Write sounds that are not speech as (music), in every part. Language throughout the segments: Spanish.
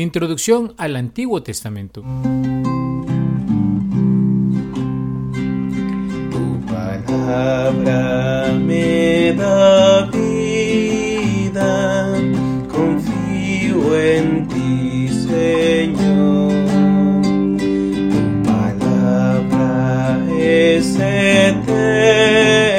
Introducción al Antiguo Testamento. Tu palabra me da vida, confío en ti, Señor. Tu palabra es eterna,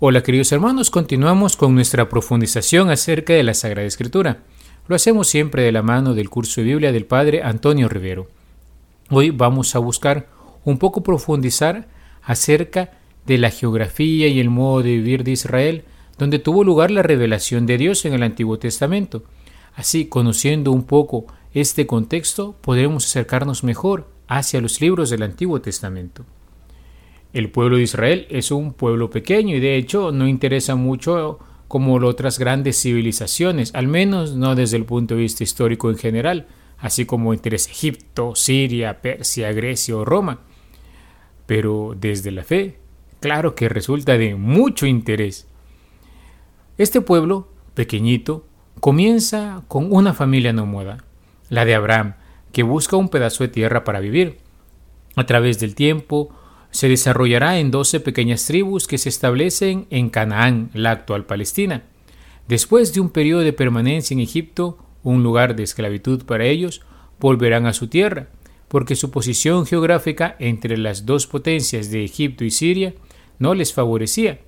Hola queridos hermanos, continuamos con nuestra profundización acerca de la Sagrada Escritura. Lo hacemos siempre de la mano del curso de Biblia del Padre Antonio Rivero. Hoy vamos a buscar un poco profundizar acerca de la geografía y el modo de vivir de Israel, donde tuvo lugar la revelación de Dios en el Antiguo Testamento. Así, conociendo un poco este contexto, podremos acercarnos mejor hacia los libros del Antiguo Testamento. El pueblo de Israel es un pueblo pequeño y de hecho no interesa mucho como otras grandes civilizaciones, al menos no desde el punto de vista histórico en general, así como interesa Egipto, Siria, Persia, Grecia o Roma. Pero desde la fe, claro que resulta de mucho interés. Este pueblo, pequeñito, comienza con una familia nómada, la de Abraham, que busca un pedazo de tierra para vivir. A través del tiempo, se desarrollará en doce pequeñas tribus que se establecen en Canaán, la actual Palestina. Después de un periodo de permanencia en Egipto, un lugar de esclavitud para ellos, volverán a su tierra, porque su posición geográfica entre las dos potencias de Egipto y Siria no les favorecía.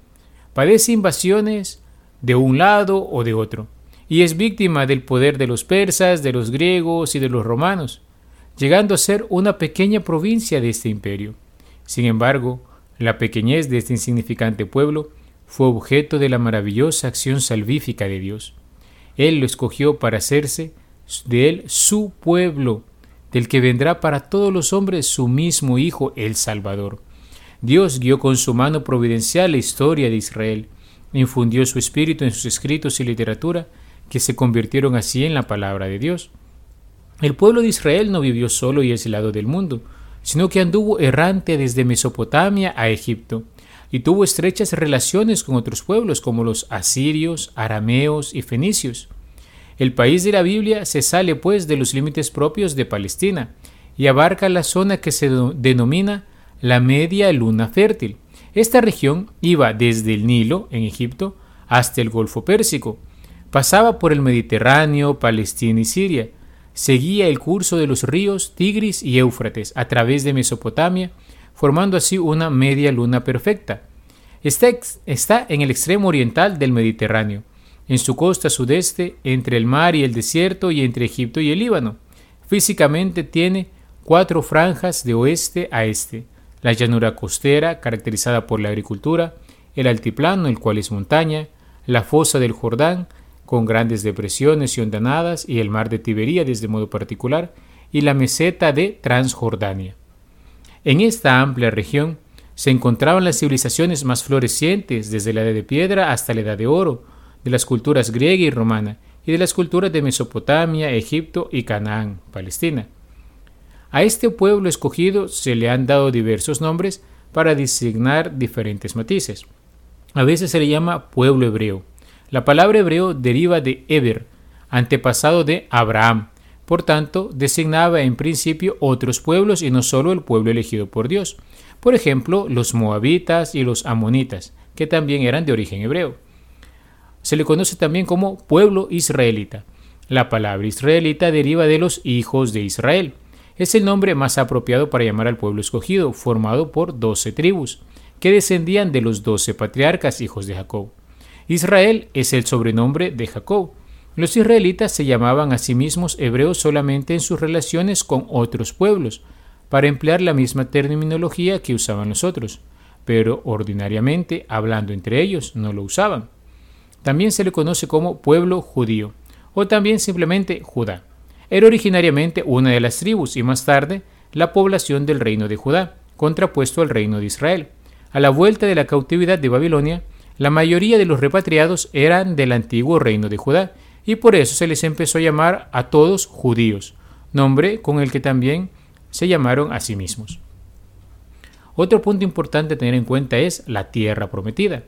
Padece invasiones de un lado o de otro, y es víctima del poder de los persas, de los griegos y de los romanos, llegando a ser una pequeña provincia de este imperio. Sin embargo, la pequeñez de este insignificante pueblo fue objeto de la maravillosa acción salvífica de Dios. Él lo escogió para hacerse de él su pueblo, del que vendrá para todos los hombres su mismo Hijo, el Salvador. Dios guió con su mano providencial la historia de Israel, infundió su espíritu en sus escritos y literatura, que se convirtieron así en la palabra de Dios. El pueblo de Israel no vivió solo y aislado del mundo, sino que anduvo errante desde Mesopotamia a Egipto, y tuvo estrechas relaciones con otros pueblos como los asirios, arameos y fenicios. El país de la Biblia se sale pues de los límites propios de Palestina y abarca la zona que se denomina la media luna fértil. Esta región iba desde el Nilo, en Egipto, hasta el Golfo Pérsico. Pasaba por el Mediterráneo, Palestina y Siria, seguía el curso de los ríos Tigris y Éufrates a través de Mesopotamia, formando así una media luna perfecta. Está, está, en el extremo oriental del Mediterráneo, en su costa sudeste, entre el mar y el desierto y entre Egipto y el Líbano. Físicamente tiene cuatro franjas de oeste a este, la llanura costera, caracterizada por la agricultura, el altiplano, el cual es montaña, la fosa del Jordán, con grandes depresiones y hondanadas, y el mar de Tiberíades de modo particular, y la meseta de Transjordania. En esta amplia región se encontraban las civilizaciones más florecientes, desde la edad de piedra hasta la edad de oro, de las culturas griega y romana, y de las culturas de Mesopotamia, Egipto y Canaán, Palestina. A este pueblo escogido se le han dado diversos nombres para designar diferentes matices. A veces se le llama pueblo hebreo, la palabra hebreo deriva de Eber, antepasado de Abraham. Por tanto, designaba en principio otros pueblos y no solo el pueblo elegido por Dios. Por ejemplo, los moabitas y los amonitas, que también eran de origen hebreo. Se le conoce también como pueblo israelita. La palabra israelita deriva de los hijos de Israel. Es el nombre más apropiado para llamar al pueblo escogido, formado por doce tribus, que descendían de los doce patriarcas hijos de Jacob. Israel es el sobrenombre de Jacob. Los israelitas se llamaban a sí mismos hebreos solamente en sus relaciones con otros pueblos, para emplear la misma terminología que usaban los otros, pero ordinariamente, hablando entre ellos, no lo usaban. También se le conoce como pueblo judío, o también simplemente Judá. Era originariamente una de las tribus y más tarde la población del reino de Judá, contrapuesto al reino de Israel. A la vuelta de la cautividad de Babilonia, la mayoría de los repatriados eran del antiguo reino de Judá, y por eso se les empezó a llamar a todos judíos, nombre con el que también se llamaron a sí mismos. Otro punto importante a tener en cuenta es la tierra prometida.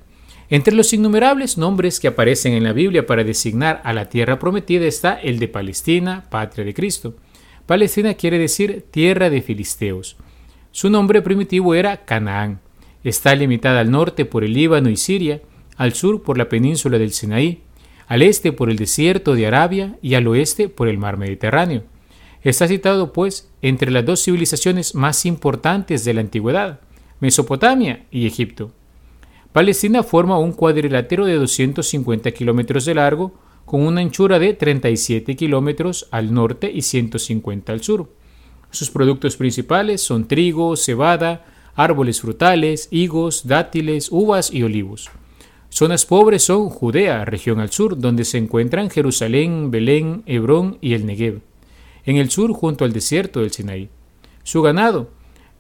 Entre los innumerables nombres que aparecen en la Biblia para designar a la tierra prometida está el de Palestina, patria de Cristo. Palestina quiere decir tierra de filisteos. Su nombre primitivo era Canaán. Está limitada al norte por el Líbano y Siria, al sur por la península del Sinaí, al este por el desierto de Arabia y al oeste por el mar Mediterráneo. Está citado, pues, entre las dos civilizaciones más importantes de la antigüedad, Mesopotamia y Egipto. Palestina forma un cuadrilátero de 250 kilómetros de largo, con una anchura de 37 kilómetros al norte y 150 al sur. Sus productos principales son trigo, cebada, árboles frutales, higos, dátiles, uvas y olivos. Zonas pobres son Judea, región al sur, donde se encuentran Jerusalén, Belén, Hebrón y el Negev. En el sur, junto al desierto del Sinaí. Su ganado,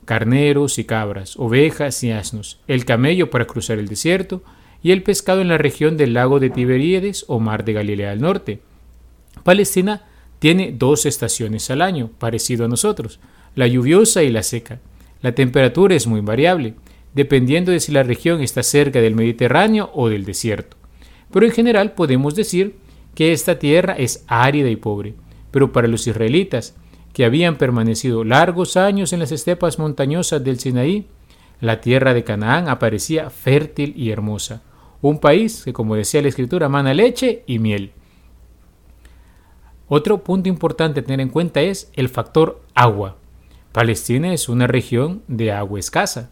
carneros y cabras, ovejas y asnos, el camello para cruzar el desierto y el pescado en la región del lago de Tiberíades o mar de Galilea al norte. Palestina tiene dos estaciones al año, parecido a nosotros, la lluviosa y la seca. La temperatura es muy variable, dependiendo de si la región está cerca del Mediterráneo o del desierto. Pero en general podemos decir que esta tierra es árida y pobre. Pero para los israelitas, que habían permanecido largos años en las estepas montañosas del Sinaí, la tierra de Canaán aparecía fértil y hermosa, un país que, como decía la escritura, mana leche y miel. Otro punto importante a tener en cuenta es el factor agua. Palestina es una región de agua escasa.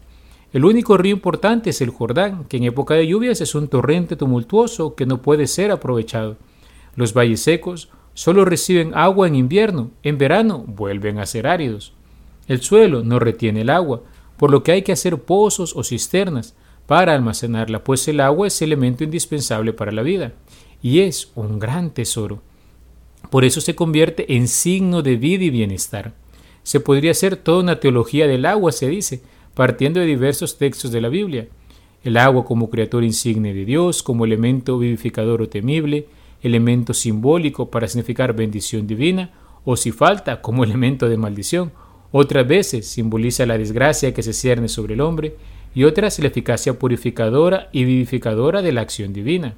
El único río importante es el Jordán, que en época de lluvias es un torrente tumultuoso que no puede ser aprovechado. Los valles secos Solo reciben agua en invierno, en verano vuelven a ser áridos. El suelo no retiene el agua, por lo que hay que hacer pozos o cisternas para almacenarla, pues el agua es elemento indispensable para la vida y es un gran tesoro. Por eso se convierte en signo de vida y bienestar. Se podría hacer toda una teología del agua, se dice, partiendo de diversos textos de la Biblia. El agua como criatura insigne de Dios, como elemento vivificador o temible, elemento simbólico para significar bendición divina, o si falta, como (laughs) elemento de maldición. Otras veces simboliza la desgracia que se cierne sobre el hombre, y otras la eficacia purificadora y vivificadora de la acción divina.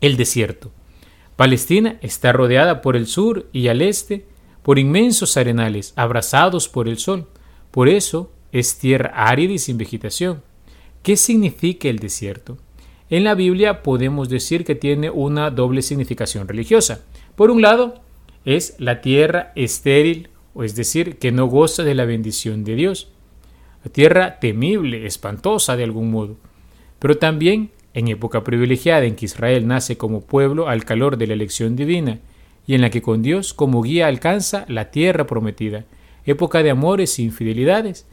El desierto. Palestina está rodeada por el sur y al este por inmensos arenales abrazados por el sol. Por eso es tierra árida y sin vegetación. ¿Qué significa el desierto? en la Biblia podemos decir que tiene una doble significación religiosa. Por un lado, es la tierra estéril, o es decir, que no goza de la bendición de Dios. La tierra temible, espantosa de algún modo. Pero también en época privilegiada en que Israel nace como pueblo al calor de la elección divina y en la que con Dios como guía alcanza la tierra prometida, época de amores e infidelidades,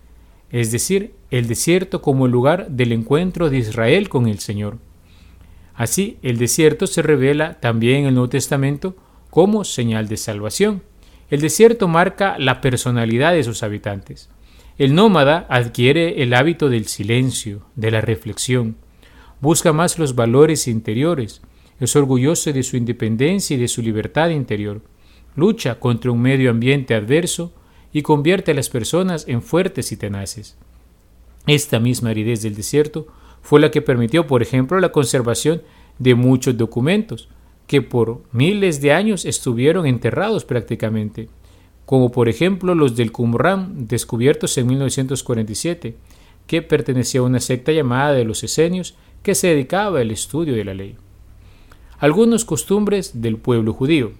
es decir, el desierto como el lugar del encuentro de Israel con el Señor. Así, el desierto se revela también en el Nuevo Testamento como señal de salvación. El desierto marca la personalidad de sus habitantes. El nómada adquiere el hábito del silencio, de la reflexión, busca más los valores interiores, es orgulloso de su independencia y de su libertad interior, lucha contra un medio ambiente adverso y convierte a las personas en fuertes y tenaces. Esta misma aridez del desierto fue la que permitió, por ejemplo, la conservación de muchos documentos que por miles de años estuvieron enterrados prácticamente, como por ejemplo los del Qumran descubiertos en 1947, que pertenecía a una secta llamada de los esenios que se dedicaba al estudio de la ley. Algunos costumbres del pueblo judío.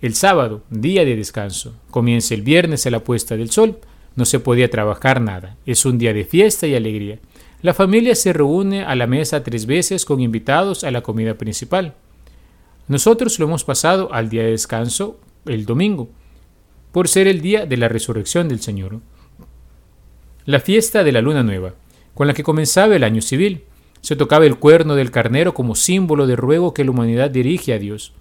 El sábado, día de descanso, comienza el viernes a la puesta del sol, no se podía trabajar nada, es un día de fiesta y alegría. La familia se reúne a la mesa tres veces con invitados a la comida principal. Nosotros lo hemos pasado al día de descanso el domingo, por ser el día de la resurrección del Señor. La fiesta de la luna nueva, con la que comenzaba el año civil, se tocaba el cuerno del carnero como símbolo de ruego que la humanidad dirige a Dios.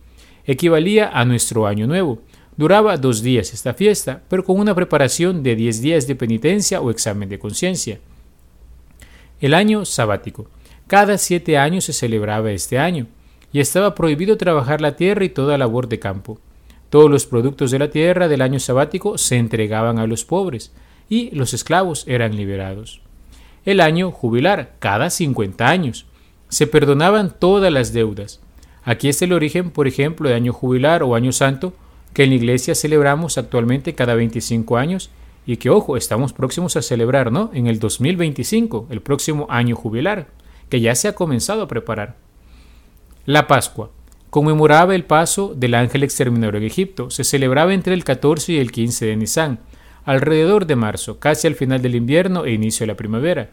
Equivalía a nuestro año nuevo. Duraba dos días esta fiesta, pero con una preparación de diez días de penitencia o examen de conciencia. El año sabático. Cada siete años se celebraba este año, y estaba prohibido trabajar la tierra y toda labor de campo. Todos los productos de la tierra del año sabático se entregaban a los pobres, y los esclavos eran liberados. El año jubilar, cada 50 años. Se perdonaban todas las deudas. Aquí es el origen, por ejemplo, de año jubilar o año santo, que en la iglesia celebramos actualmente cada 25 años y que, ojo, estamos próximos a celebrar, ¿no? En el 2025, el próximo año jubilar, que ya se ha comenzado a preparar. La Pascua. Conmemoraba el paso del ángel exterminador en Egipto. Se celebraba entre el 14 y el 15 de Nisan, alrededor de marzo, casi al final del invierno e inicio de la primavera.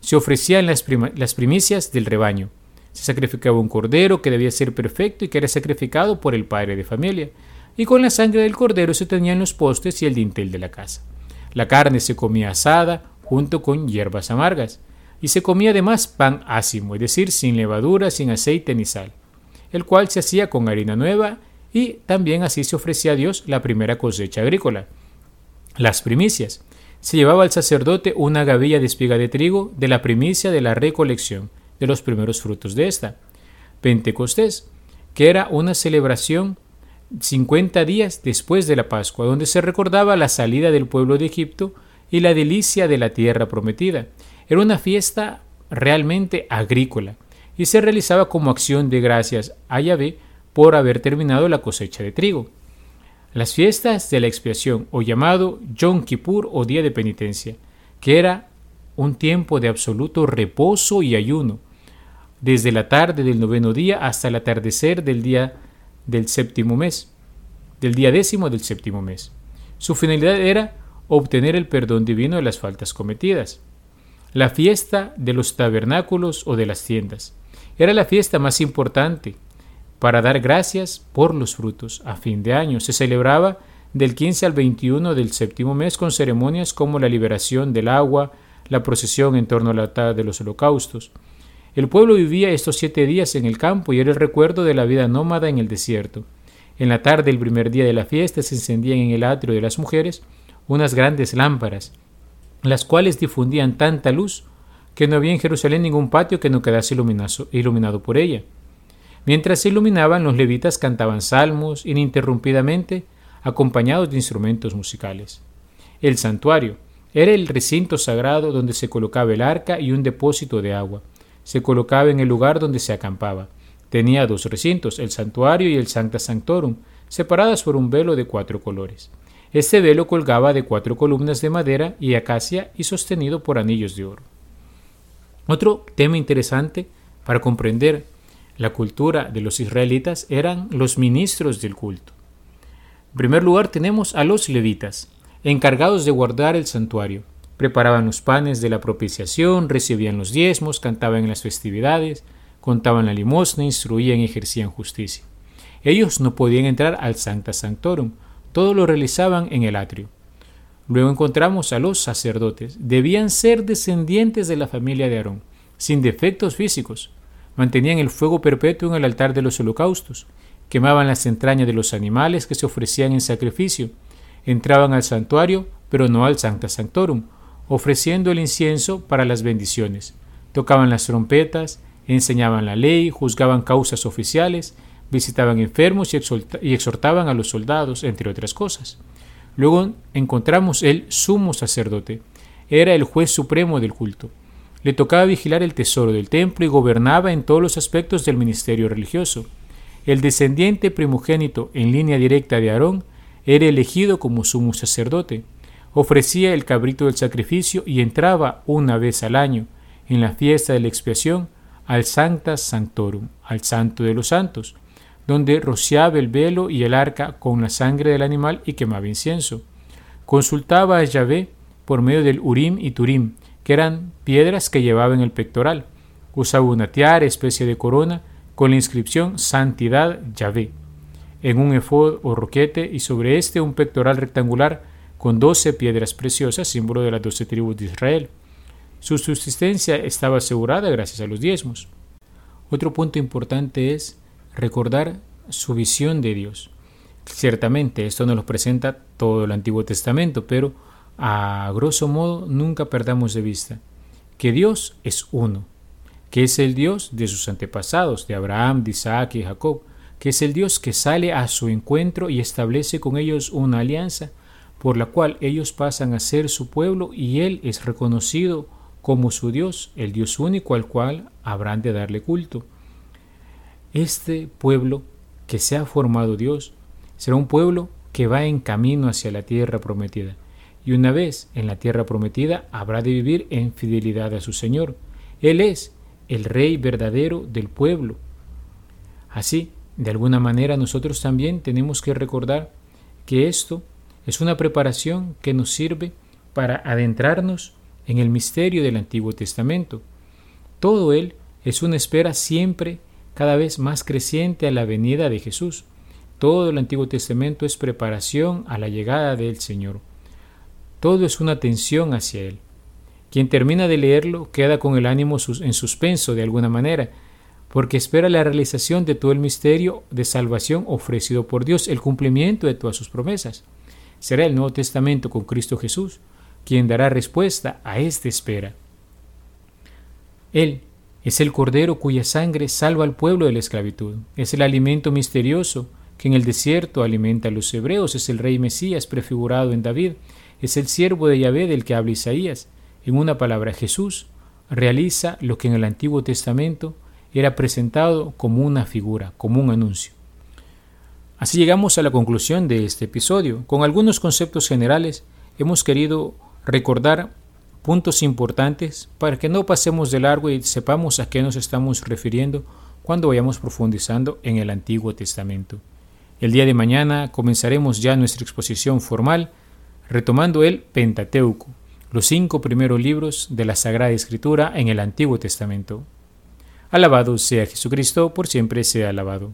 Se ofrecían las, primicias del rebaño. Se sacrificaba un cordero que debía ser perfecto y que era sacrificado por el padre de familia y con la sangre del cordero se tenían los postes y el dintel de la casa. La carne se comía asada junto con hierbas amargas, y se comía además pan ácimo, es decir, sin levadura, sin aceite ni sal, el cual se hacía con harina nueva y también así se ofrecía a Dios la primera cosecha agrícola. Las primicias. Se llevaba al sacerdote una gavilla de espiga de trigo de la primicia de la recolección de los primeros frutos de esta. Pentecostés, que era una celebración 50 días después de la Pascua, donde se recordaba la salida del pueblo de Egipto y la delicia de la tierra prometida. Era una fiesta realmente agrícola y se realizaba como acción de gracias a Yahvé por haber terminado la cosecha de trigo. Las fiestas de la expiación, o llamado Yom Kippur o Día de Penitencia, que era un tiempo de absoluto reposo y ayuno, desde la tarde del noveno día hasta el atardecer del día del séptimo mes, del día décimo del séptimo mes. Su finalidad era obtener el perdón divino de las faltas cometidas. La fiesta de los tabernáculos o de las tiendas era la fiesta más importante para dar gracias por los frutos. A fin de año se celebraba del 15 al 21 del séptimo mes con ceremonias como la liberación del agua, la procesión en torno a la altar de los holocaustos, el pueblo vivía estos siete días en el campo y era el recuerdo de la vida nómada en el desierto. En la tarde del primer día de la fiesta se encendían en el atrio de las mujeres unas grandes lámparas, las cuales difundían tanta luz que no había en Jerusalén ningún patio que no quedase iluminado por ella. Mientras se iluminaban, los levitas cantaban salmos ininterrumpidamente, acompañados de instrumentos musicales. El santuario era el recinto sagrado donde se colocaba el arca y un depósito de agua se colocaba en el lugar donde se acampaba. Tenía dos recintos, el santuario y el Sancta Sanctorum, separadas por un velo de cuatro colores. Este velo colgaba de cuatro columnas de madera y acacia y sostenido por anillos de oro. Otro tema interesante para comprender la cultura de los israelitas eran los ministros del culto. En primer lugar tenemos a los levitas, encargados de guardar el santuario preparaban los panes de la propiciación, recibían los diezmos, cantaban en las festividades, contaban la limosna, instruían y ejercían justicia. Ellos no podían entrar al Sancta Sanctorum, todo lo realizaban en el atrio. Luego encontramos a los sacerdotes. Debían ser descendientes de la familia de Aarón, sin defectos físicos. Mantenían el fuego perpetuo en el altar de los holocaustos. Quemaban las entrañas de los animales que se ofrecían en sacrificio. Entraban al santuario, pero no al Sancta Sanctorum, ofreciendo el incienso para las bendiciones. Tocaban las trompetas, enseñaban la ley, juzgaban causas oficiales, visitaban enfermos y exhortaban a los soldados, entre otras cosas. Luego encontramos el sumo sacerdote. Era el juez supremo del culto. Le tocaba vigilar el tesoro del templo y gobernaba en todos los aspectos del ministerio religioso. El descendiente primogénito en línea directa de Aarón era elegido como sumo sacerdote ofrecía el cabrito del sacrificio y entraba una vez al año, en la fiesta de la expiación, al Sancta Sanctorum, al Santo de los Santos, donde rociaba el velo y el arca con la sangre del animal y quemaba incienso. Consultaba a Yahvé por medio del Urim y Turim, que eran piedras que llevaba en el pectoral. Usaba una tiara, especie de corona, con la inscripción Santidad Yahvé, en un efod o roquete y sobre este un pectoral rectangular con doce piedras preciosas, símbolo de las doce tribus de Israel. Su subsistencia estaba asegurada gracias a los diezmos. Otro punto importante es recordar su visión de Dios. Ciertamente, esto nos lo presenta todo el Antiguo Testamento, pero a grosso modo nunca perdamos de vista que Dios es uno, que es el Dios de sus antepasados, de Abraham, de Isaac y Jacob, que es el Dios que sale a su encuentro y establece con ellos una alianza por la cual ellos pasan a ser su pueblo y Él es reconocido como su Dios, el Dios único al cual habrán de darle culto. Este pueblo que se ha formado Dios será un pueblo que va en camino hacia la tierra prometida, y una vez en la tierra prometida habrá de vivir en fidelidad a su Señor. Él es el Rey verdadero del pueblo. Así, de alguna manera nosotros también tenemos que recordar que esto es una preparación que nos sirve para adentrarnos en el misterio del Antiguo Testamento. Todo él es una espera siempre cada vez más creciente a la venida de Jesús. Todo el Antiguo Testamento es preparación a la llegada del Señor. Todo es una atención hacia Él. Quien termina de leerlo queda con el ánimo en suspenso de alguna manera, porque espera la realización de todo el misterio de salvación ofrecido por Dios, el cumplimiento de todas sus promesas. Será el Nuevo Testamento con Cristo Jesús quien dará respuesta a esta espera. Él es el Cordero cuya sangre salva al pueblo de la esclavitud. Es el alimento misterioso que en el desierto alimenta a los hebreos. Es el Rey Mesías prefigurado en David. Es el siervo de Yahvé del que habla Isaías. En una palabra, Jesús realiza lo que en el Antiguo Testamento era presentado como una figura, como un anuncio. Así llegamos a la conclusión de este episodio. Con algunos conceptos generales hemos querido recordar puntos importantes para que no pasemos de largo y sepamos a qué nos estamos refiriendo cuando vayamos profundizando en el Antiguo Testamento. El día de mañana comenzaremos ya nuestra exposición formal retomando el Pentateuco, los cinco primeros libros de la Sagrada Escritura en el Antiguo Testamento. Alabado sea Jesucristo, por siempre sea alabado.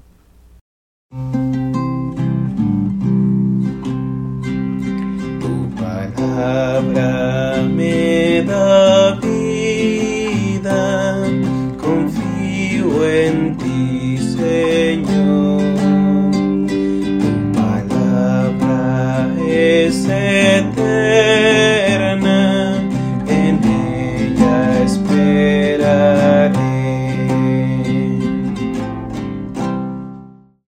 せて。